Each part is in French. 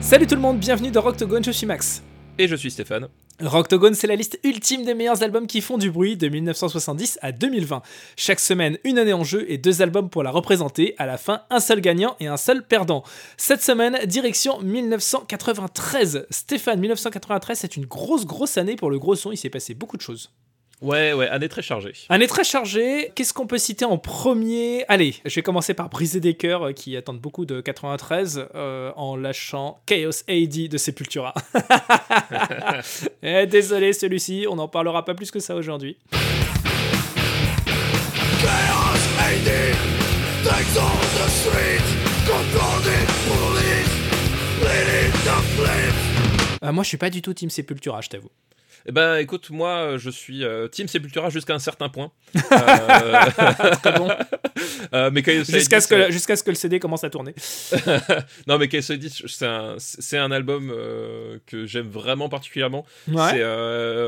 Salut tout le monde, bienvenue dans Rocktogone, je suis Max. Et je suis Stéphane. Rocktogone, c'est la liste ultime des meilleurs albums qui font du bruit de 1970 à 2020. Chaque semaine, une année en jeu et deux albums pour la représenter. À la fin, un seul gagnant et un seul perdant. Cette semaine, direction 1993. Stéphane, 1993, c'est une grosse, grosse année pour le gros son. Il s'est passé beaucoup de choses. Ouais, ouais, année très chargée. Année très chargée. Qu'est-ce qu'on peut citer en premier? Allez, je vais commencer par briser des cœurs euh, qui attendent beaucoup de 93 euh, en lâchant Chaos AD de Sepultura. eh, désolé, celui-ci, on n'en parlera pas plus que ça aujourd'hui. Chaos AD, the street, euh, moi, je suis pas du tout Team Sepultura, je t'avoue. Eh ben, écoute, moi, je suis euh, Team Sepultura jusqu'à un certain point. Très bon. Euh, mais jusqu'à ce que jusqu'à ce que le CD commence à tourner. non, mais KSID, c'est un c'est un album euh, que j'aime vraiment particulièrement. Ouais.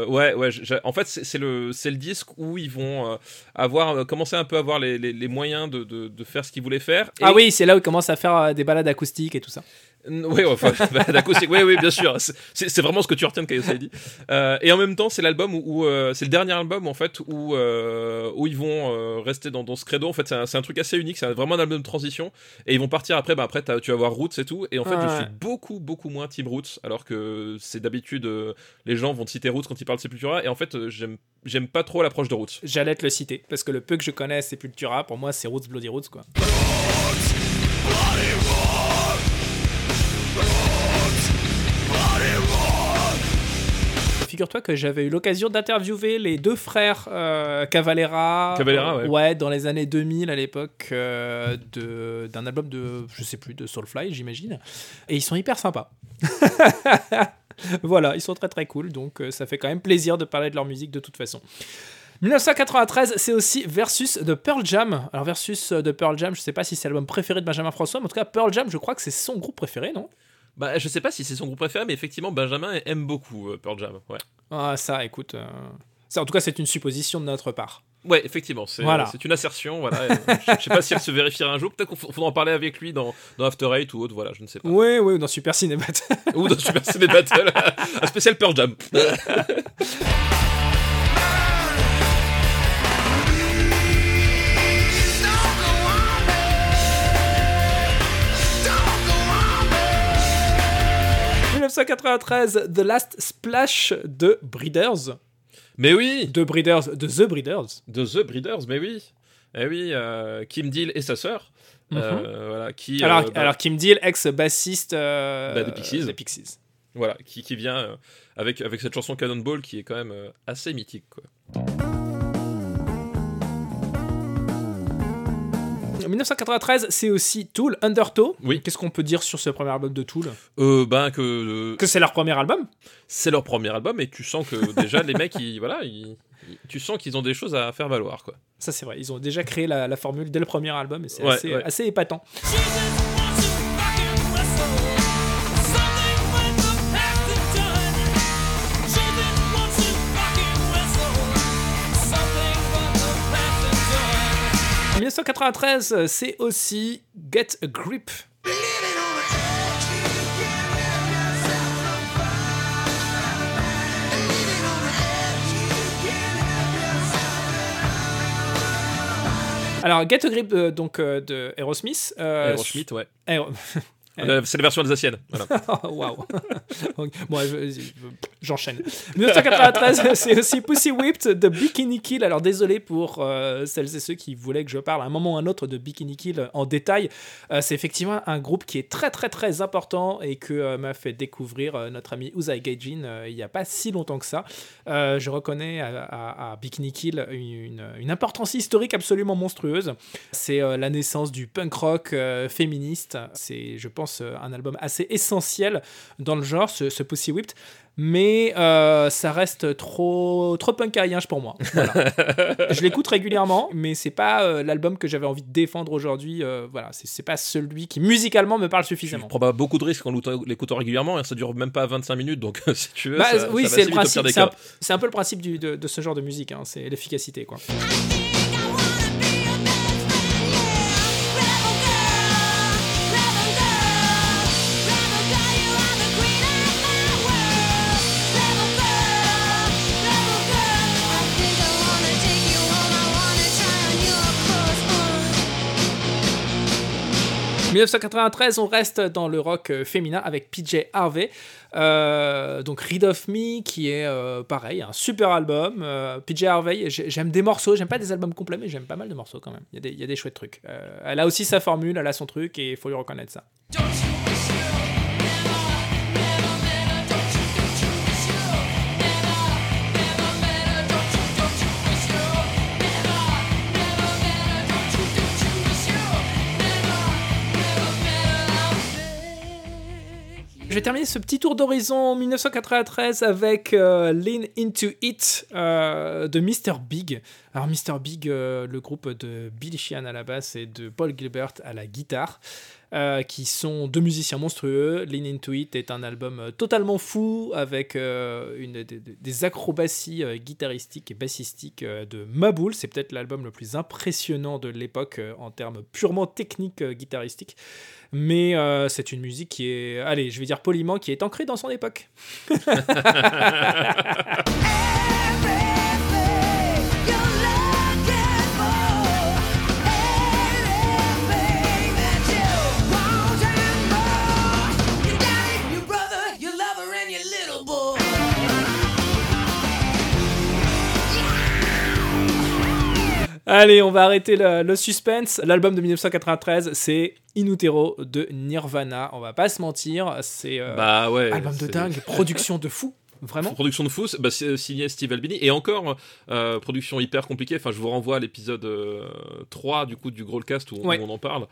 ouais, ouais. En fait, c'est le c'est le disque où ils vont avoir commencer un peu à avoir les, les, moyens de, de, de, faire ce qu'ils voulaient faire. Ah oui, c'est là où ils commencent à faire des balades acoustiques et tout ça. Oui, enfin, d'acoustique, oui, oui, bien sûr. C'est vraiment ce que tu retiens de KSI. Euh, et en même temps, c'est l'album où, euh, c'est le dernier album en fait où euh, où ils vont euh, rester dans, dans, ce credo. En fait, c'est un, truc assez unique. C'est vraiment un album de transition. Et ils vont partir après. Bah après, tu vas voir Roots et tout. Et en fait, je suis beaucoup beaucoup moins Team Roots, alors que c'est d'habitude les gens vont citer Roots quand ils parlent de Sepultura. Et en fait, j'aime j'aime pas trop l'approche de Roots. J'allais te le citer parce que le peu que je connais Sepultura, pour moi, c'est Roots Bloody Roots quoi. Figure-toi que j'avais eu l'occasion d'interviewer les deux frères euh, Cavalera, ouais. dans les années 2000 à l'époque euh, d'un album de, je sais plus, de Soulfly, j'imagine. Et ils sont hyper sympas. voilà, ils sont très très cool, donc euh, ça fait quand même plaisir de parler de leur musique de toute façon. 1993, c'est aussi Versus de Pearl Jam. Alors Versus de Pearl Jam, je sais pas si c'est l'album préféré de Benjamin François, mais en tout cas Pearl Jam, je crois que c'est son groupe préféré, non? Bah, je sais pas si c'est son groupe préféré, mais effectivement, Benjamin aime beaucoup euh, Pearl Jam. Ouais. Ah, ça, écoute. Euh, ça, en tout cas, c'est une supposition de notre part. Ouais, effectivement, c'est voilà. une assertion. Voilà. je sais pas si elle se vérifiera un jour. Peut-être qu'il faudra en parler avec lui dans, dans After Eight ou autre. Voilà, je ne sais pas. Oui, oui, ou dans Super Ciné ou dans Super Ciné Battle. un spécial Pearl Jam. 1993, The Last Splash de Breeders. Mais oui De Breeders, de The Breeders. De The Breeders, mais oui. Eh oui, euh, Kim Deal et sa sœur. Euh, mhm. voilà, qui, alors, euh, bah alors, Kim Deal, ex-bassiste bah, des Pixies. Pixies. Voilà, qui, qui vient avec, avec cette chanson Cannonball qui est quand même assez mythique. Quoi. 1993, c'est aussi Tool, Undertow. Oui. Qu'est-ce qu'on peut dire sur ce premier album de Tool? Euh, Ben que. Que c'est leur premier album C'est leur premier album et tu sens que déjà les mecs, ils, voilà, tu sens qu'ils ont des choses à faire valoir. quoi. Ça, c'est vrai. Ils ont déjà créé la, formule dès le premier album et c'est assez, assez épatant. 1993, c'est aussi Get a Grip. Alors, Get a Grip, euh, donc euh, de Aerosmith. Euh, Aerosmith, ouais. Euh, c'est la version alsacienne. Voilà. Waouh. bon, j'enchaîne. 1993, c'est aussi Pussy Whipped de Bikini Kill. Alors désolé pour euh, celles et ceux qui voulaient que je parle à un moment ou à un autre de Bikini Kill en détail. Euh, c'est effectivement un groupe qui est très très très important et que m'a fait découvrir notre ami Uzai Gaijin il n'y a pas si longtemps que ça. je reconnais à, Bikini Kill une, une, importance historique absolument monstrueuse. C'est la naissance du punk rock féministe. C'est, je pense, pense, un album assez essentiel dans le genre, ce, ce Pussy Whipped mais euh, ça reste trop trop punkarien pour moi. je l'écoute régulièrement, mais c'est pas euh, l'album que j'avais envie de défendre aujourd'hui. Euh, voilà, c'est pas celui qui musicalement me parle suffisamment. Je prends pas beaucoup de risques en l'écoutant régulièrement, et ça dure même pas 25 minutes, donc si tu veux, bah, ça, oui, c'est le principe. C'est un, peu le principe du, de, de, ce genre de musique, hein, c'est l'efficacité, quoi. 1993, on reste dans le rock euh, féminin avec PJ Harvey. Euh, donc Read of Me, qui est euh, pareil, un super album. PJ Harvey, j'aime des morceaux, j'aime pas des albums complets, mais j'aime pas mal de morceaux quand même. Il y, y a des chouettes trucs. elle a aussi sa formule, elle a son truc, et il faut lui reconnaître ça. Je vais terminer ce petit tour d'horizon 1993 avec euh, Lean Into It euh, de Mr. Big. Alors Mr. Big, euh, le groupe de Billy Sheehan à la basse et de Paul Gilbert à la guitare. qui sont deux musiciens monstrueux. Lean Into It est un album totalement fou avec une, des, acrobaties guitaristiques et bassistiques de Maboul. C'est peut-être l'album le plus impressionnant de l'époque en termes purement techniques guitaristiques mais euh, c'est une musique qui est, allez, je vais dire poliment, qui est ancrée dans son époque. Allez, on va arrêter le, suspense. L'album de 1993, c'est In Utero de Nirvana. On va pas se mentir, c'est euh, bah ouais, album de dingue, production de fou. Vraiment Production de fou, bah, signé Steve Albini. Et encore, euh, production hyper compliquée. Enfin, je vous renvoie à l'épisode 3 euh, du coup du Growlcast où, où on en parle.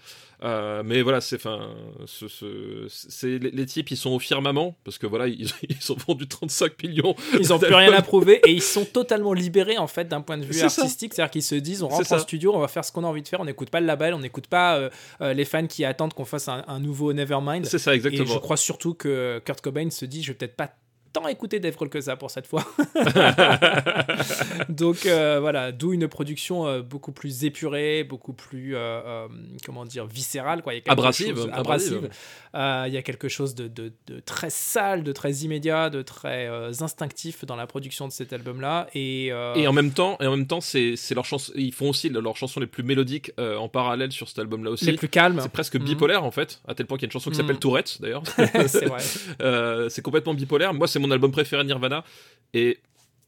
Euh, mais voilà, c'est enfin, c'est les, types, ils sont au firmament parce que voilà, ils, ils ont vendu 35 millions. Ils ont plus rien à prouver et ils sont totalement libérés en fait d'un point de vue artistique. C'est-à-dire qu'ils se disent, on rentre en studio, on va faire ce qu'on a envie de faire, on n'écoute pas le label, on n'écoute pas les fans qui attendent qu'on fasse un, un nouveau Nevermind. C'est ça, exactement. Et je crois surtout que Kurt Cobain se dit, je vais peut-être pas tant écouté Dave Grohl que ça pour cette fois. Donc euh, voilà, d'où une production euh, beaucoup plus épurée, beaucoup plus, euh, comment dire, viscérale. Quoi. Il y a abrasive. abrasive. il y a quelque chose de, de, très sale, de très immédiat, de très instinctif dans la production de cet album-là. Et, et en même temps, et en même temps c'est, leur chance, ils font aussi leurs chansons les plus mélodiques en parallèle sur cet album-là aussi. Les plus calmes. C'est presque mhm. bipolaire en fait, à tel point qu'il y a une chanson qui s'appelle mhm. Tourette d'ailleurs. c'est vrai. c'est complètement bipolaire. Moi, c'est mon album préféré Nirvana. Et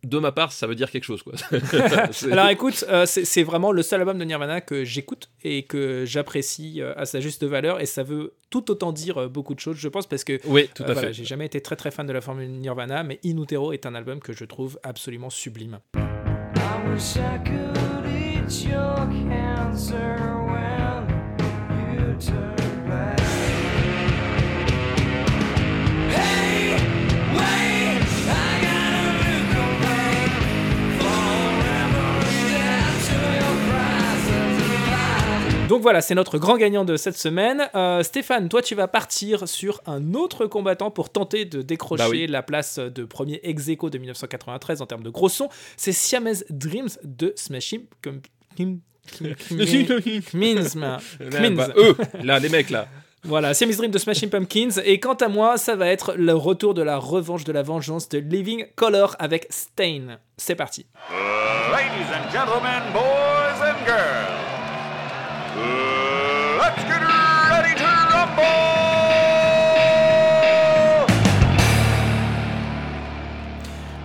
de ma part, ça veut dire quelque chose. Quoi. Alors écoute, euh, c'est vraiment le seul album de Nirvana que j'écoute et que j'apprécie euh, à sa juste valeur et ça veut tout autant dire euh, beaucoup de choses, je pense, parce que oui, tout à fait. j'ai jamais été très très fan de la formule Nirvana, mais In Utero est un album que je trouve absolument sublime. Donc voilà, c'est notre grand gagnant de cette semaine. Euh, Stéphane, toi, tu vas partir sur un autre combattant pour tenter de décrocher bah la place de premier ex de 1993 en termes de gros son. C'est Siamese Dreams de Smashing Pumpkins. Bah, eux, là, les mecs là. Voilà, Siamese Dreams de Smashing Pumpkins. Et quant à moi, ça va être le retour de la revanche de la vengeance de Living Color avec Stain. C'est parti. ladies and gentlemen, boys and girls. Let's get ready to rumble!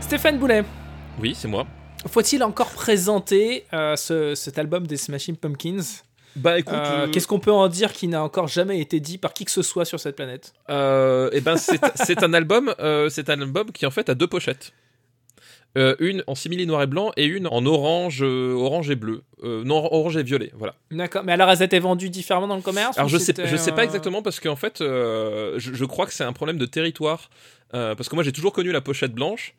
Stéphane Boulet. Oui, c'est moi. Faut-il encore présenter euh, cet album des Smashing Pumpkins? Bah écoute, euh, qu'est-ce qu'on peut en dire qui n'a encore jamais été dit par qui que ce soit sur cette planète? Euh, Eh ben c'est un album, c'est un album qui en fait a deux pochettes. Euh, une en simili noir et blanc et une en orange, euh, orange et bleu. Euh, non, orange et violet, voilà. D'accord. Mais alors, elles étaient vendues différemment dans le commerce Alors je sais, je sais pas exactement parce qu'en fait, je, je crois que c'est un problème de territoire. Euh, parce que moi j'ai toujours connu la pochette blanche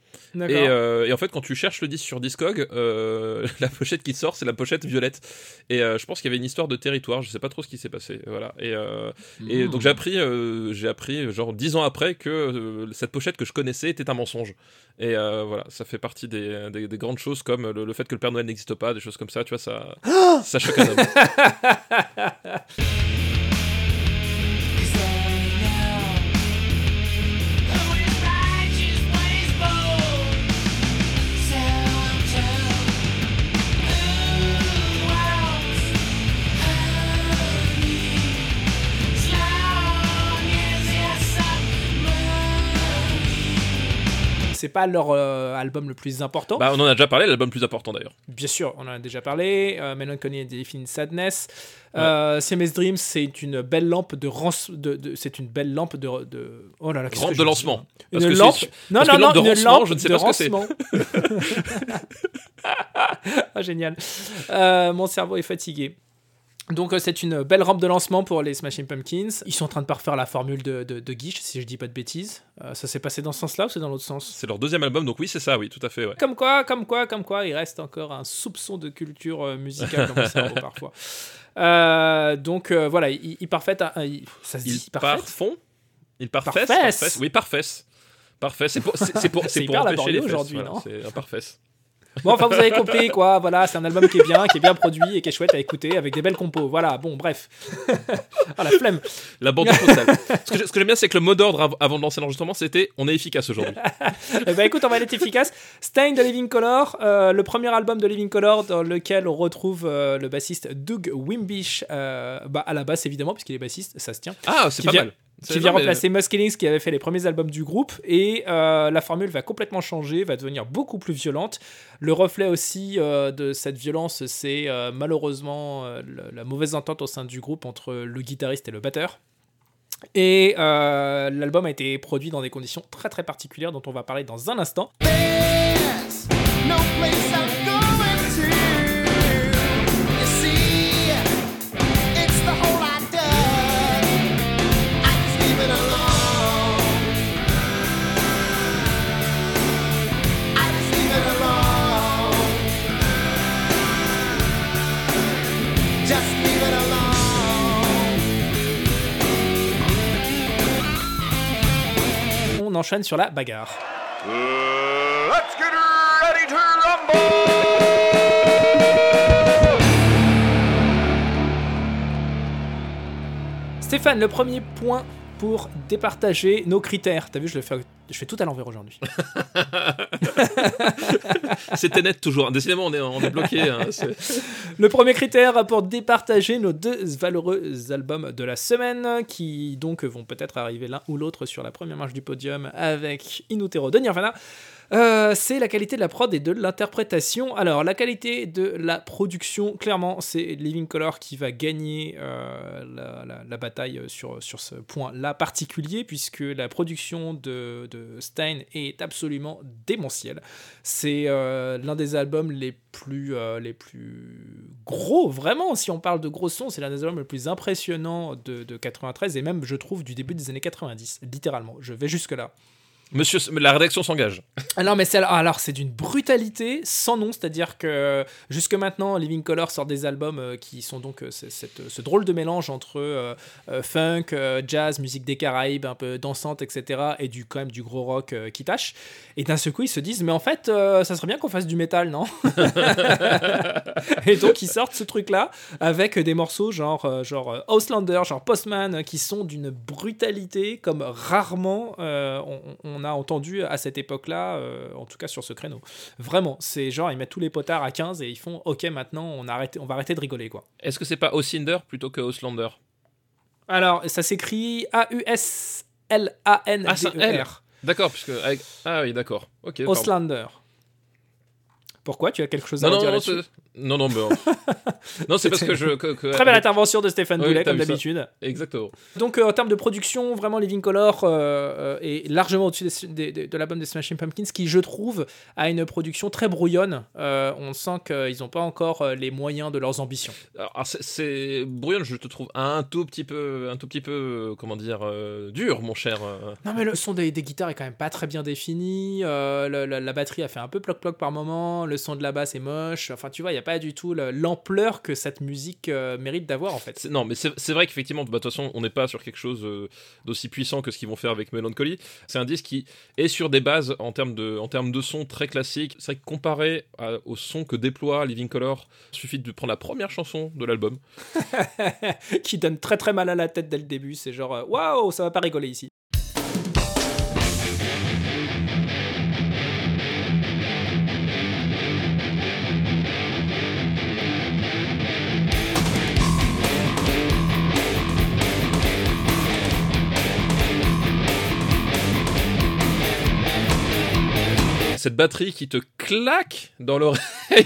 et, euh, et en fait quand tu cherches le disque sur Discog, euh, la pochette qui sort c'est la pochette violette et je pense qu'il y avait une histoire de territoire, je sais pas trop ce qui s'est passé, voilà. Et, et Hmm. donc j'ai appris, euh, j'ai appris genre dix ans après que cette pochette que je connaissais était un mensonge. Et voilà, ça fait partie des, des- des grandes choses comme le, le fait que le Père Noël n'existe pas, des choses comme ça, tu vois, ça, ça choque un homme. C'est pas leur euh, album le plus important. bah on en a déjà parlé, l'album le plus important d'ailleurs. Bien sûr, on en a déjà parlé. Euh, Melancholy and Infinite Sadness. Euh, Siamese Dream, c'est une belle lampe de, de, de- c'est une belle lampe de, de... oh là là, de lancement. Parce Une que lampe. Non, parce non, que non, une lampe je ne sais pas ce que c'est. rancement. ah, génial. Euh, mon cerveau est fatigué. Donc euh, c'est une belle rampe de lancement pour les Smashing Pumpkins. Ils sont en train de parfaire la formule de, de, de Guiche, si je dis pas de bêtises. Euh, ça s'est passé dans ce sens-là ou c'est dans l'autre sens? C'est leur deuxième album, donc oui, c'est ça, oui, tout à fait, ouais. Comme quoi, comme quoi, comme quoi, il reste encore un soupçon de culture euh, musicale dans mon cerveau parfois. Euh, donc euh, voilà, il, il parfait, un- il- ça se dit Ils parfait? Ils parfessent Oui, parfesse. Parfait, c'est pour, c'est, pour, C'est pour empêcher les aujourd'hui, voilà, non? C'est un parfesse. Bon, enfin, vous avez compris, quoi. Voilà, c'est un album qui est bien, qui est bien produit et qui est chouette à écouter avec des belles compos. Voilà, bon, bref. ah, la flemme. La bande totale. ce que j'ai- ce que j'aime bien, c'est que le mot d'ordre av- avant de lancer l'enregistrement, c'était on est efficace aujourd'hui. Eh ben, écoute, on va être efficace. Stain de Living Color, euh, le premier album de Living Color dans lequel on retrouve euh, le bassiste Doug Wimbish euh, bah, à la basse, évidemment, puisqu'il est bassiste, ça se tient. Ah, c'est pas vient- mal. Qui vient non, mais- remplacer Muskellings qui avait fait les premiers albums du groupe et euh, la formule va complètement changer, va devenir beaucoup plus violente. Le reflet aussi euh, de cette violence, c'est euh, malheureusement euh, le- la mauvaise entente au sein du groupe entre le guitariste et le batteur. Et euh, l'album a été produit dans des conditions très très particulières dont on va parler dans un instant. There's no place enchaîne sur la bagarre. Let's get ready to rumble! Stéphane, le premier point pour départager nos critères. T'as vu, je le fais, je fais tout à l'envers aujourd'hui. C'était net toujours. Décidément, on est, on est bloqué. hein, Le premier critère pour départager nos deux valeureux albums de la semaine, qui donc vont peut-être arriver l'un ou l'autre sur la première marche du podium avec Inutero de Nirvana, euh, c'est la qualité de la prod et de l'interprétation. Alors, la qualité de la production, clairement, c'est Living Color qui va gagner euh, la, bataille sur, sur ce point-là particulier, puisque la production de, Stein est absolument démentielle. C'est euh, l'un des albums les plus, les plus gros, vraiment, si on parle de gros sons, c'est l'un des albums les plus impressionnants de, de 93 et même, je trouve, du début des années 90, littéralement. Je vais jusque-là. Monsieur, la rédaction s'engage. Ah non, mais c'est alors c'est d'une brutalité sans nom, c'est-à-dire que jusque maintenant, Living Color sort des albums euh, qui sont donc euh, cette- ce drôle de mélange entre euh, funk, jazz, musique des Caraïbes, un peu dansante, etc., et du quand même du gros rock euh, qui tâche. Et d'un seul coup, ils se disent, mais en fait, euh, ça serait bien qu'on fasse du métal, non? Et donc ils sortent ce truc-là avec des morceaux genre genre Auslander, genre Postman, qui sont d'une brutalité comme rarement on, on a entendu à cette époque-là, euh, en tout cas sur ce créneau. Vraiment, c'est genre ils mettent tous les potards à 15 et ils font OK maintenant on arrête, on va arrêter de rigoler quoi. Est-ce que c'est pas Osinder plutôt que Auslander Alors ça s'écrit A U S L A N Ah. D'accord, puisque. avec- Ah oui, d'accord. Ok. Auslander. Pourquoi? Tu as quelque chose à Non, dire non, là-dessus? non, non, mais non, c'est parce que je. que- que- Très belle intervention de Stéphane Boulet, comme d'habitude. Exactement. Donc, euh, en termes de production, vraiment, Living Color euh, euh, est largement au-dessus des- des- des- de l'album des Smashing Pumpkins, qui, je trouve, a une production très brouillonne. Euh, on sent qu'ils n'ont pas encore les moyens de leurs ambitions. Alors, c'est- c'est brouillon, je te trouve un tout petit peu, un tout petit peu, comment dire, dur, mon cher. Non, mais le son des, des guitares est quand même pas très bien défini. la, la batterie a fait un peu ploc-ploc par moment. Le son de la basse est moche. Enfin, tu vois, il n'y a pas du tout le- l'ampleur que cette musique euh, mérite d'avoir, en fait. Non, mais c'est vrai qu'effectivement, bah, de toute façon, on n'est pas sur quelque chose euh, d'aussi puissant que ce qu'ils vont faire avec Melancholy. C'est un disque qui est sur des bases en termes de, en termes de son très classique. C'est vrai que comparé à- au son que déploie Living Color, il suffit de prendre la première chanson de l'album. qui donne très très mal à la tête dès le début. C'est genre, euh, waouh, ça va pas rigoler ici. Cette batterie qui te claque dans l'oreille.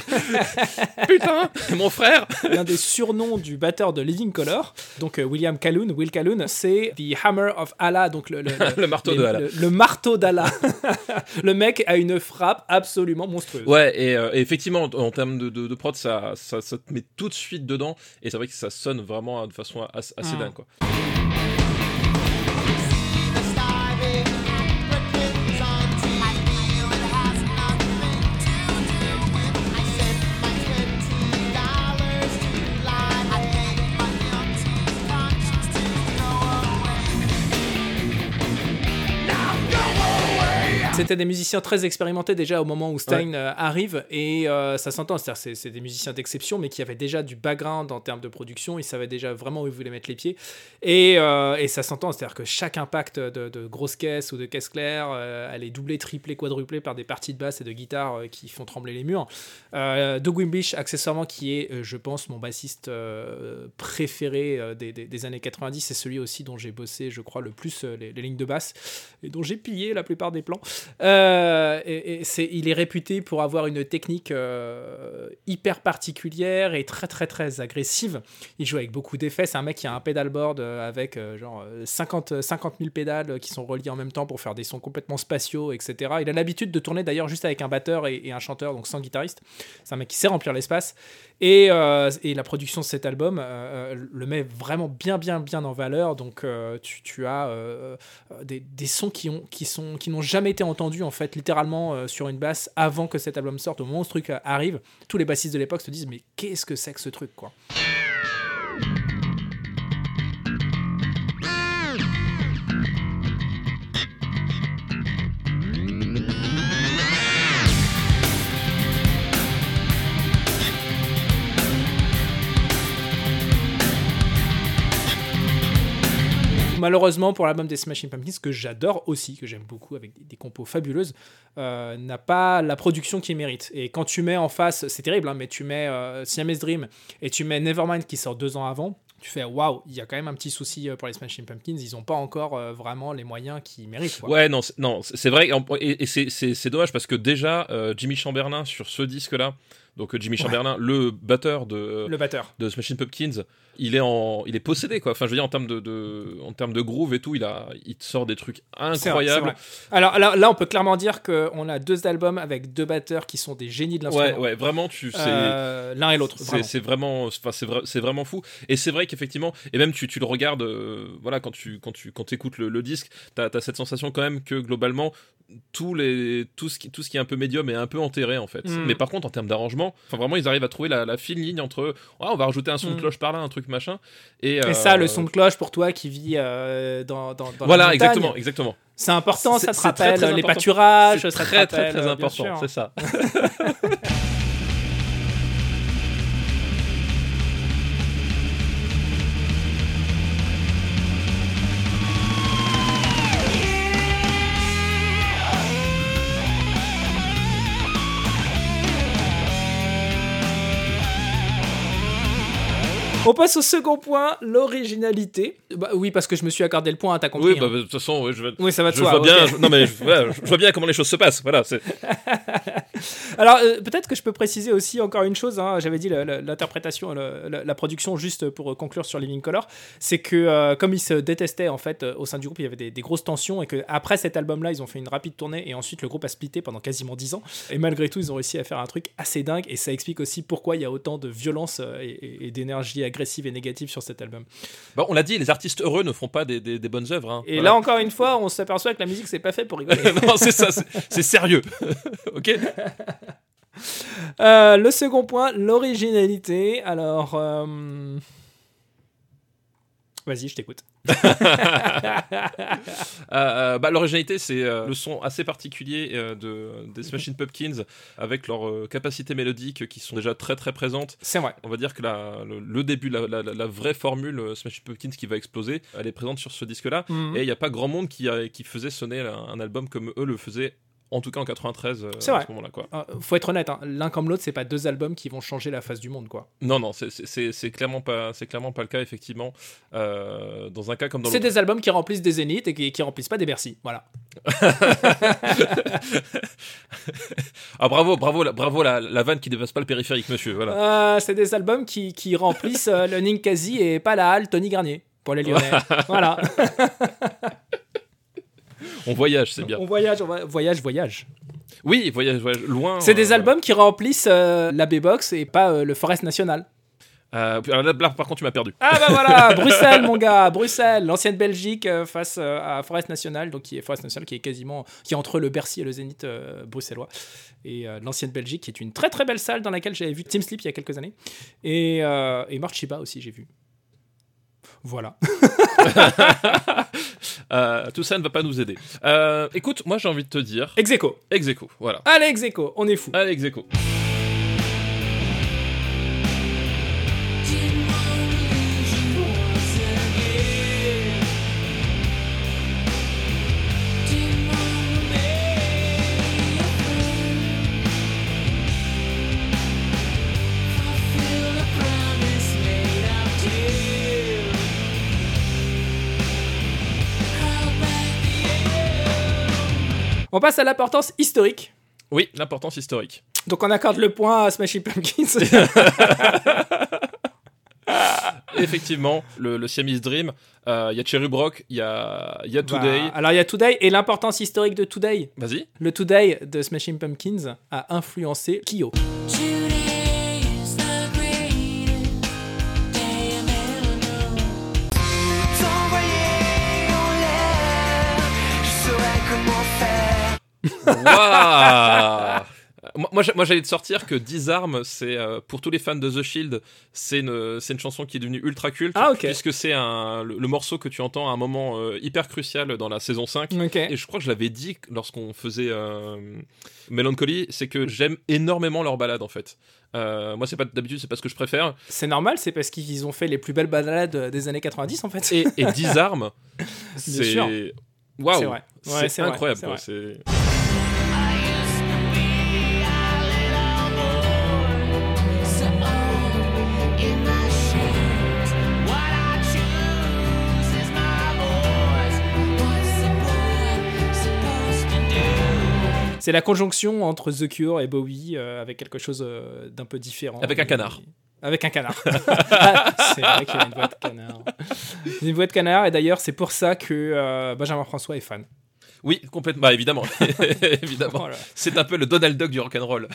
Putain, mon frère L'un des surnoms du batteur de Living Color, donc euh, William Calhoun, Will Calhoun, c'est The Hammer of Allah, donc le, le, Le marteau de Allah. Le, marteau d'Allah. le mec a une frappe absolument monstrueuse. Ouais, et, euh, et effectivement, en, en termes de, de, de prod, ça, ça, ça te met tout de suite dedans. Et c'est vrai que ça sonne vraiment de façon assez, assez Mm. dingue. Quoi. C'était des musiciens très expérimentés déjà au moment où Stein euh, arrive et euh, ça s'entend. C'est-à-dire c'est des musiciens d'exception mais qui avaient déjà du background en termes de production. Ils savaient déjà vraiment où ils voulaient mettre les pieds et, euh, et ça s'entend. C'est-à-dire que chaque impact de, de grosse caisse ou de caisse claire, euh, elle est doublée, triplée, quadruplée par des parties de basse et de guitare qui font trembler les murs. Doug Wimbish, accessoirement, qui est, je pense, mon bassiste préféré des, des- des années 90, c'est celui aussi dont j'ai bossé, je crois, le plus les, les lignes de basse et dont j'ai pillé la plupart des plans. Euh, et, il est réputé pour avoir une technique euh, hyper particulière et très très très agressive. Il joue avec beaucoup d'effets. C'est un mec qui a un pedalboard euh, avec genre euh, 50, 50 000 pédales qui sont reliées en même temps pour faire des sons complètement spatiaux, etc. Il a l'habitude de tourner d'ailleurs juste avec un batteur et, un chanteur, donc sans guitariste. C'est un mec qui sait remplir l'espace. Et, la production de cet album le met vraiment bien bien bien en valeur. Donc tu, as des, sons qui ont qui sont qui n'ont jamais été entendus en fait littéralement euh, sur une basse avant que cet album sorte au moment où ce truc euh, arrive tous les bassistes de l'époque se disent mais qu'est-ce que c'est que ce truc quoi? Malheureusement pour l'album des Smashing Pumpkins que j'adore aussi que j'aime beaucoup avec des, des compos fabuleuses euh, n'a pas la production qu'il mérite et quand tu mets en face c'est terrible hein, mais tu mets euh, Siamese Dream et tu mets Nevermind qui sort deux ans avant tu fais waouh il y a quand même un petit souci euh, pour les Smashing Pumpkins ils n'ont pas encore euh, vraiment les moyens qu'ils méritent. Ouais, non, non, c'est vrai. Et, et- c'est- dommage parce que déjà, Jimmy Chamberlain sur ce disque-là, donc euh, Jimmy Chamberlain, le batteur de, le batteur de Smashing Pumpkins, il est en, il est possédé quoi. Enfin, je veux dire en termes de, de- en termes de groove et tout, il a, il te sort des trucs incroyables. vrai. Alors là, là, on peut clairement dire qu'on a deux albums avec deux batteurs qui sont des génies de Ouais, l'instrument. ouais, vraiment, tu, Euh, L'un et l'autre. C'est vraiment. enfin, c'est vrai- c'est vraiment fou. Et c'est vrai qu'effectivement, et même tu, tu le regardes, euh, voilà, quand tu, quand tu, quand écoutes le, le disque, t'as as cette sensation quand même que globalement, tous les, tout ce qui, tout ce qui est un peu médium est un peu enterré en fait. Mm. Mais par contre, en termes d'arrangement, vraiment, ils arrivent à trouver la, la fine ligne entre, ah, on va rajouter un son Mm. de cloche par là, un truc machin. Et, Et euh, ça, le son de cloche pour toi qui vit euh, dans, dans, Voilà, exactement, exactement. C'est important, ça te très, rappelle très les pâturages, C'est ça très, très, rappelle, très euh, important, c'est ça. On passe au second point, l'originalité. Bah, oui, parce que je me suis accordé le point, t'as compris. Oui, bah, hein. de toute façon, ouais, je, vais- Oui, ça va de je soi. vois ok. bien, je- non mais je, voilà, je vois bien comment les choses se passent. Voilà, c'est Alors, euh, peut-être que je peux préciser aussi encore une chose. hein, J'avais dit l'interprétation, la, production, juste pour conclure sur Living Color, c'est que euh, comme ils se détestaient en fait euh, au sein du groupe, il y avait des, des grosses tensions et que après cet album-là, ils ont fait une rapide tournée et ensuite le groupe a splitté pendant quasiment 10 ans. Et malgré tout, ils ont réussi à faire un truc assez dingue et ça explique aussi pourquoi il y a autant de violence et, et- et d'énergie agressive et négative sur cet album. Bon, on l'a dit, les artistes heureux ne font pas des, des- des bonnes œuvres. hein. Et Voilà. là encore une fois, on s'aperçoit que la musique c'est pas fait pour rigoler. non, c'est ça, c'est sérieux. ok Euh, le second point, l'originalité. Alors. euh, Vas-y, je t'écoute. Euh, bah, L'originalité, c'est euh, le son assez particulier euh, de, des Smashing Pumpkins avec leurs capacités mélodiques qui sont déjà très très présentes. C'est vrai. On va dire que la- le, le début, la, la- vraie formule Smashing Pumpkins qui va exploser, elle est présente sur ce disque-là. Mhm. Et il n'y a pas grand monde qui, a- qui faisait sonner un, un album comme eux le faisaient, en tout cas en 93, euh, C'est à vrai. ce moment-là. Quoi. Euh, faut être honnête, hein, l'un comme l'autre, c'est pas deux albums qui vont changer la face du monde, quoi. Non, non, c'est- clairement, pas- c'est clairement pas le cas, effectivement. Euh, dans un cas comme dans C'est des albums qui remplissent des zéniths et qui, qui remplissent pas des Bercy. Voilà. Ah, bravo, bravo, la, bravo la, la vanne qui dépasse pas le périphérique, monsieur. Voilà. Euh, c'est des albums qui, qui remplissent euh, le Ninkasi et pas la halle Tony Garnier. Pour les Lyonnais. voilà. On voyage, c'est bien. On voyage, on va- voyage, voyage. Oui, voyage, voyage loin. C'est des euh, albums qui remplissent euh, la B-Box et pas euh, le Forest National. là, par contre, tu m'as perdu. Ah bah voilà, Bruxelles mon gars, Bruxelles, l'ancienne Belgique face à Forest National, donc qui est Forest National qui est quasiment qui est entre le Bercy et le Zénith bruxellois et l'ancienne Belgique qui est une très très belle salle dans laquelle j'avais vu Team Sleep il y a quelques années et et Marchiba aussi j'ai vu. Voilà. Euh, tout ça ne va pas nous aider. Euh, écoute, moi j'ai envie de te dire. Ex aequo. Ex aequo, voilà. Allez ex aequo, on est fou. Allez, ex On passe à l'importance historique. Oui, l'importance historique. Donc on accorde le point à Smashing Pumpkins. Effectivement, le, le Siamese Dream, euh, il y a Cherub Rock, il y a, il y a Today. Bah, alors il y a Today et l'importance historique de Today. Vas-y. Le Today de Smashing Pumpkins a influencé Kyo. Waouh Moi, moi, j'a- moi, j'allais te sortir que Disarm, c'est euh, pour tous les fans de The Shield, c'est une, c'est une chanson qui est devenue ultra culte. Ah, ok. Puisque c'est un, le, le morceau que tu entends à un moment euh, hyper crucial dans la saison 5. Ok. Et je crois que je l'avais dit lorsqu'on faisait euh, Melancholy, c'est que j'aime énormément leur balade en fait. Euh, moi, c'est pas d'habitude, c'est pas ce que je préfère. C'est normal, c'est parce qu'ils ont fait les plus belles balades des années 90 en fait. Et, et Disarm, c'est sûr. waouh, C'est incroyable. C'est la conjonction entre The Cure et Bowie euh, avec quelque chose euh, d'un peu différent. Avec un canard. Avec un canard. c'est vrai qu'il a une voix de canard. Une voix de canard, et d'ailleurs, c'est pour ça que euh, Benjamin François est fan. Oui, complètement. Bah, évidemment, évidemment. Voilà. C'est un peu le Donald Duck du rock'n'roll.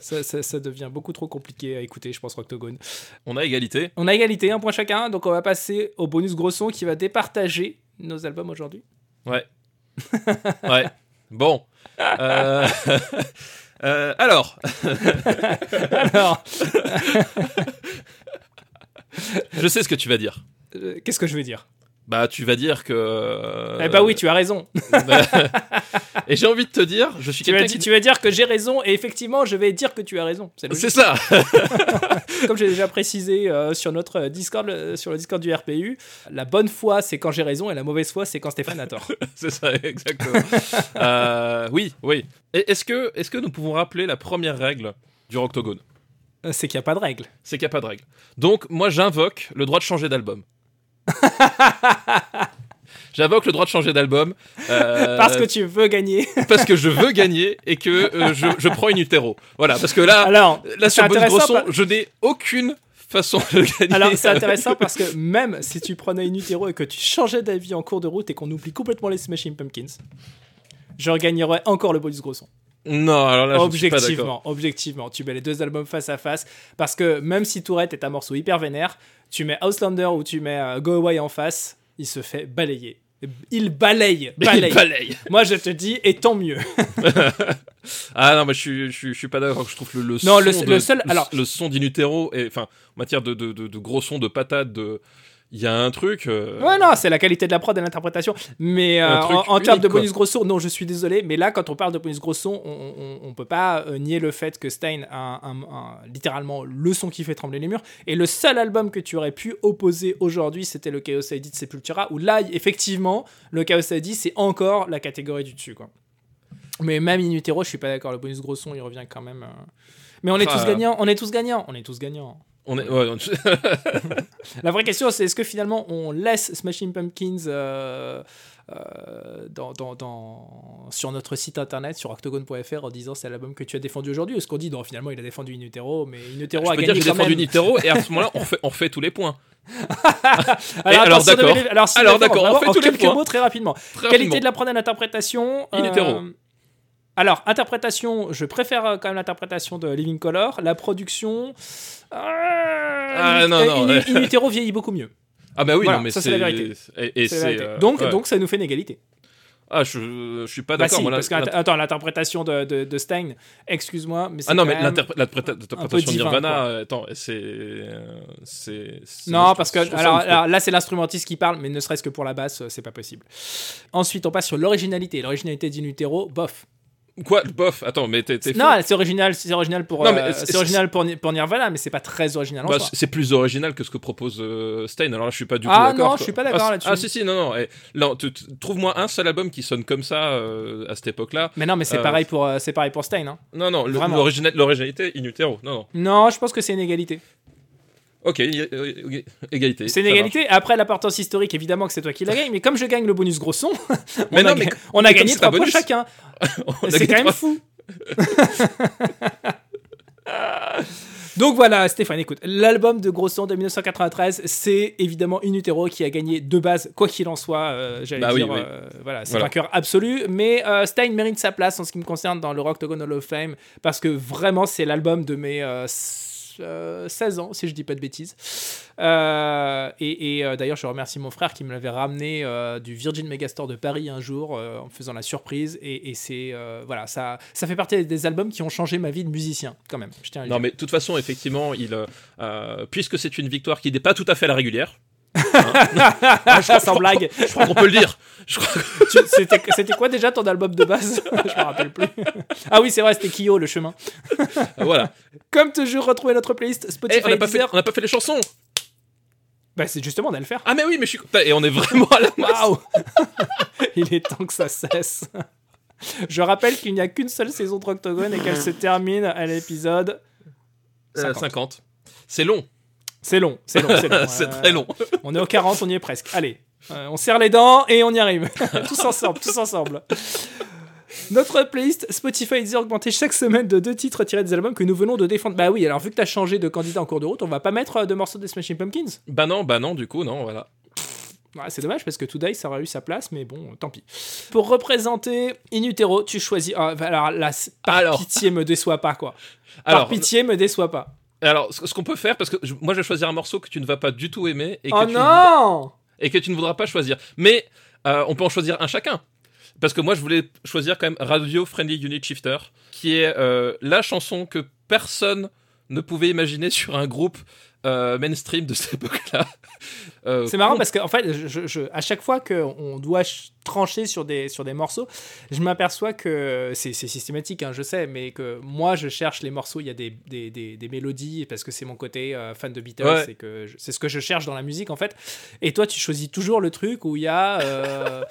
Ça, ça- ça devient beaucoup trop compliqué à écouter, je pense, Octogone. On a égalité. On a égalité, un point chacun, donc on va passer au bonus gros son qui va départager nos albums aujourd'hui. Ouais. ouais. Bon. Euh, euh, alors, Alors, je sais ce que tu vas dire. euh, qu'est-ce que je veux dire? Bah, tu vas dire que. euh, Eh bah oui, tu as raison. Et j'ai envie de te dire, je suis quelqu'un qui. tu vas dire que j'ai raison, et effectivement, je vais dire que tu as raison. C'est ça. Comme j'ai déjà précisé euh, sur notre Discord, euh, sur le Discord du RPU, la bonne foi, c'est quand j'ai raison, et la mauvaise foi, c'est quand Stéphane a tort. C'est ça, exactement. Euh, oui, oui. Est-ce que, est que nous pouvons rappeler la première règle du Roctogone? C'est qu'il n'y a pas de règle. C'est qu'il n'y a pas de règle. Donc, moi, j'invoque le droit de changer d'album. J'invoque le droit de changer d'album. euh, Parce que tu veux gagner. parce que je veux gagner et que euh, je, je prends une Utero. Voilà, parce que là, Alors, là sur intéressant Grosson, je n'ai aucune façon de gagner. Alors c'est intéressant parce que même si tu prenais une Utero et que tu changeais d'avis en cours de route et qu'on oublie complètement les Smashing Pumpkins, je regagnerais encore le bonus Grosson. Non, alors là, je suis pas d'accord. objectivement, objectivement, tu mets les deux albums face à face parce que même si Tourette est un morceau hyper vénère, tu mets Auslander ou tu mets euh, Go Away en face, il se fait balayer. Il balaye, balaye. Il balaye. Moi je te dis, et tant mieux. Ah non, mais je suis, je suis, je suis pas d'accord. Je trouve le, le Non, son le- de- le seul- alors- le son d'Inutero enfin en matière de, de, de, de gros sons, de patates, de il y a un truc. euh, Ouais, non, c'est la qualité de la prod et l'interprétation. Mais euh, en, en termes de quoi. bonus gros son, non, je suis désolé. Mais là, quand on parle de bonus gros son, on, on, on peut pas euh, nier le fait que Stein a un- un- littéralement le son qui fait trembler les murs. Et le seul album que tu aurais pu opposer aujourd'hui, c'était le Chaos ID de Sepultura, où là, effectivement, le Chaos ID, c'est encore la catégorie du dessus, quoi. Mais même In Utero, je suis pas d'accord. Le bonus gros son, il revient quand même. euh. Mais on est Ah. tous gagnants. On est tous gagnants. On est tous gagnants. On est, ouais, on- La vraie question, c'est est-ce que finalement on laisse Smashing Pumpkins euh, euh, dans, dans- dans- sur notre site internet, sur octogone.fr, en disant c'est l'album que tu as défendu aujourd'hui? Ou est-ce qu'on dit non, finalement il a défendu In Utero, mais In Utero je a peux dire gagné quand défendu même. Utero et à ce moment-là, on refait, on refait tous les points. Alors, d'accord. Alors, d'accord, on fait en tous les quelques points. mots très rapidement. Très Qualité rapidement. de la prod et l'interprétation. In Utero. Alors, interprétation, je préfère euh, quand même l'interprétation de Living Color. La production. Ah, non, In- non, In- ouais. In Utero vieillit beaucoup mieux. Ah bah oui, Voilà, non mais ça, c'est la vérité. Et, et C'est la c'est vérité. euh, donc, ouais. donc, ça nous fait une égalité. ah je, je suis pas Bah d'accord. si, que, là- attends, l'interprétation de, de, de Stein, excuse-moi, mais c'est Ah non, mais l'interprétation de Nirvana, quoi. euh, attends, c'est. euh, Non, parce que alors, là, c'est l'instrumentiste qui parle, mais ne serait-ce que pour la basse, euh, c'est pas possible. Ensuite, on passe sur l'originalité. L'originalité d'In Utero, bof. Quoi Bof, attends, mais t'es. Non, c'est original, c'est original pour, Non, euh, c'est original pour, Ni- pour Nirvana, mais c'est pas très original en Bah, c'est plus original que ce que propose euh, Stein. Alors là, je suis pas du tout Ah d'accord. non, quoi. je suis pas d'accord Ah, là-dessus. Ah si si non non. non, trouve-moi un seul album qui sonne comme ça euh, à cette époque-là. Mais non, mais c'est Euh, pareil pour c'est pareil pour Stein. hein. Non non, l'originalité in utero. Non non. Non, je pense que c'est une égalité. Ok, égalité. C'est une égalité. Après l'importance historique, évidemment que c'est toi qui la gagne, mais comme je gagne le bonus gros son, Mais on, non, a, mais ga- comme- on a mais gagné c'est trois un points bonus. chacun. a C'est quand même fou. Donc voilà, Stéphane, écoute, l'album de Gros Son de 1993, c'est évidemment In Utero qui a gagné de base, quoi qu'il en soit, euh, j'allais Bah dire, oui. euh, voilà, c'est Voilà. vainqueur absolu, mais euh, Stein mérite sa place en ce qui me concerne dans le Octagon Hall of Fame, parce que vraiment c'est l'album de mes euh, s- euh, 16 ans, si je dis pas de bêtises. Euh, et et, euh, d'ailleurs, je remercie mon frère qui me l'avait ramené du Virgin Megastore de Paris un jour en me faisant la surprise. Et, et c'est voilà, ça, ça fait partie des albums qui ont changé ma vie de musicien, quand même. Je tiens à Non dire. mais de toute façon effectivement il puisque c'est une victoire qui n'est pas tout à fait la régulière. Ah, je crois sans blague. Je crois qu'on peut le dire. C'était quoi déjà ton album de base? Je me rappelle plus. Ah oui, c'est vrai, c'était Kyo, le chemin. voilà. Comme toujours, retrouvez notre playlist Eh, Spotify on n'a pas fait pas les chansons. Bah, c'est justement, on a le faire. Ah mais oui mais je suis et on est vraiment à la masse. Waouh Il est temps que ça cesse. Je rappelle qu'il n'y a qu'une seule saison de Octogone et qu'elle se termine à l'épisode. Euh, 50. 50. C'est long. C'est long, c'est long, c'est long. c'est Euh, très long. On est au 40, on y est presque. Allez, euh, on serre les dents et on y arrive. tous ensemble, tous ensemble. Notre playlist Spotify est augmentée chaque semaine de deux titres tirés des albums que nous venons de défendre. Bah oui, alors vu que t'as changé de candidat en cours de route, on va pas mettre euh, de morceaux des Smashing Pumpkins? Bah non, bah non, du coup, non, voilà. Ouais, c'est dommage parce que Today ça aurait eu sa place, mais bon, tant pis. Pour représenter In Utero, tu choisis. ah, alors là, par Alors. pitié, me déçois pas quoi. Par Alors, pitié, me déçois pas. Alors ce ce qu'on peut faire, parce que je- moi je vais choisir un morceau que tu ne vas pas du tout aimer et que, Oh tu, ne voudras- non et que tu ne voudras pas choisir. Mais euh, on peut en choisir un chacun. Parce que moi je voulais choisir quand même Radio Friendly Unit Shifter, qui est euh, la chanson que personne ne pouvait imaginer sur un groupe euh, mainstream de cette époque-là. Euh, C'est marrant parce qu'en fait, je, je- à chaque fois qu'on doit ch- trancher sur des, sur des morceaux, je m'aperçois que c'est c'est systématique, hein, je sais, mais que moi, je cherche les morceaux, il y a des, des, des- des mélodies, parce que c'est mon côté euh, fan de Beatles, Ouais. et que c'est ce que je cherche dans la musique, en fait. Et toi, tu choisis toujours le truc où il y a...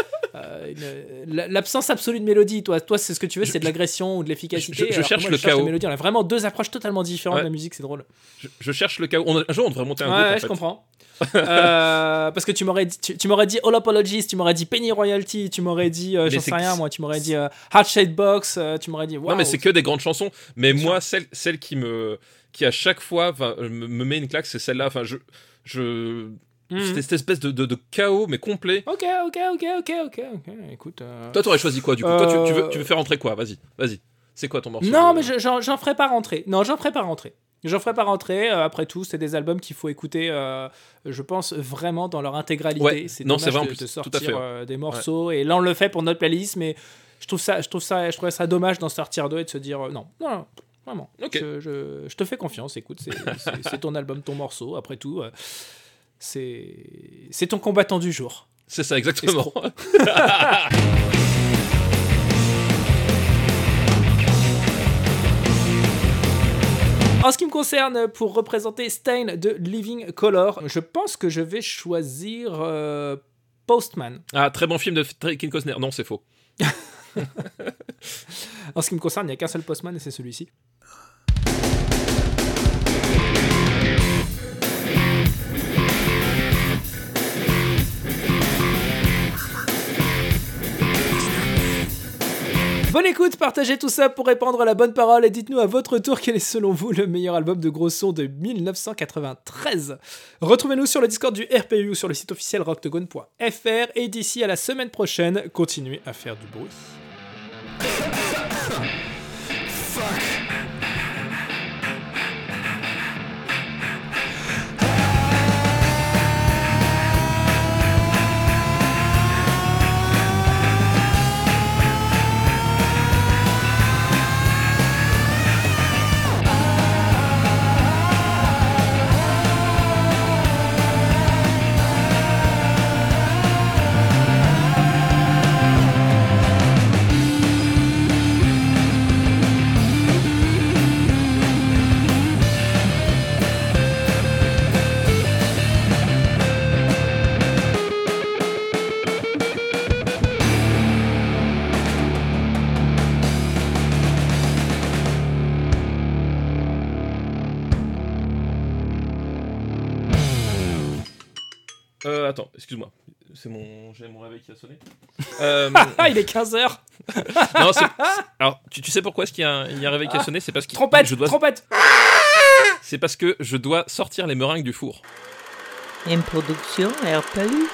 euh, euh, l'absence absolue de mélodie. Toi, toi c'est ce que tu veux, c'est de l'agression ou de l'efficacité. je- cherche moi, le cherche chaos. mélodie. On a vraiment deux approches totalement différentes Ouais. de la musique, c'est drôle. Je, je cherche le chaos. On a- un jour, on devrait monter un Ouais, groupe. en je fait. comprends. Euh, parce que tu m'aurais dit, tu, tu m'aurais dit All Apologies, tu m'aurais dit Penny Royalty, tu m'aurais dit, euh, j'en sais rien, moi, tu m'aurais dit euh, Heart Shaped Box, tu m'aurais dit. Non, mais c'est que des grandes chansons. Mais moi, celle, celle qui me, qui à chaque fois me, me met une claque, c'est celle-là. Enfin, je, je, Mhm. c'est cette espèce de, de, de chaos, mais complet. Ok, ok, ok, ok, ok, ok. Écoute. euh, Toi, t'aurais choisi quoi du coup? Toi, tu, tu veux, tu veux faire rentrer quoi? Vas-y, vas-y. C'est quoi ton morceau Non, mais je- j'en j'en ferai pas rentrer. Non, j'en ferai pas rentrer. J'en ferai pas rentrer. Euh, après tout, c'est des albums qu'il faut écouter, euh, je pense, vraiment dans leur intégralité. Ouais. C'est Non, c'est vrai, en de, plus. de Tout à fait, ouais. euh, des morceaux. Et là, on le fait pour notre playlist, mais je trouve ça, je trouve ça, je trouverais ça dommage d'en sortir deux et de se dire euh, non, non, non, vraiment. Ok. Je, je- je te fais confiance. Écoute, c'est- ton album, ton morceau. Après tout, euh, c'est ton combattant du jour. C'est ça, exactement. En ce qui me concerne, pour représenter Stain de Living Color, je pense que je vais choisir euh, Postman. ah, très bon film de Ken Costner. Non, c'est faux. En ce qui me concerne, il n'y a qu'un seul Postman et c'est celui-ci. Bonne écoute, partagez tout ça pour répandre la bonne parole et dites-nous à votre tour quel est selon vous le meilleur album de gros son de 1993. Retrouvez-nous sur le Discord du RPU ou sur le site officiel rocktogone.fr et d'ici à la semaine prochaine, continuez à faire du bruit. Excuse-moi. C'est mon, j'ai mon réveil qui a sonné. Euh, Ah, il est 15h non, c'est- alors, tu, tu sais pourquoi est-ce qu'il y, a un- il y a un réveil qui a sonné? C'est parce que Trompette je dois, Trompette c'est parce que je dois sortir les meringues du four. Une production RPU.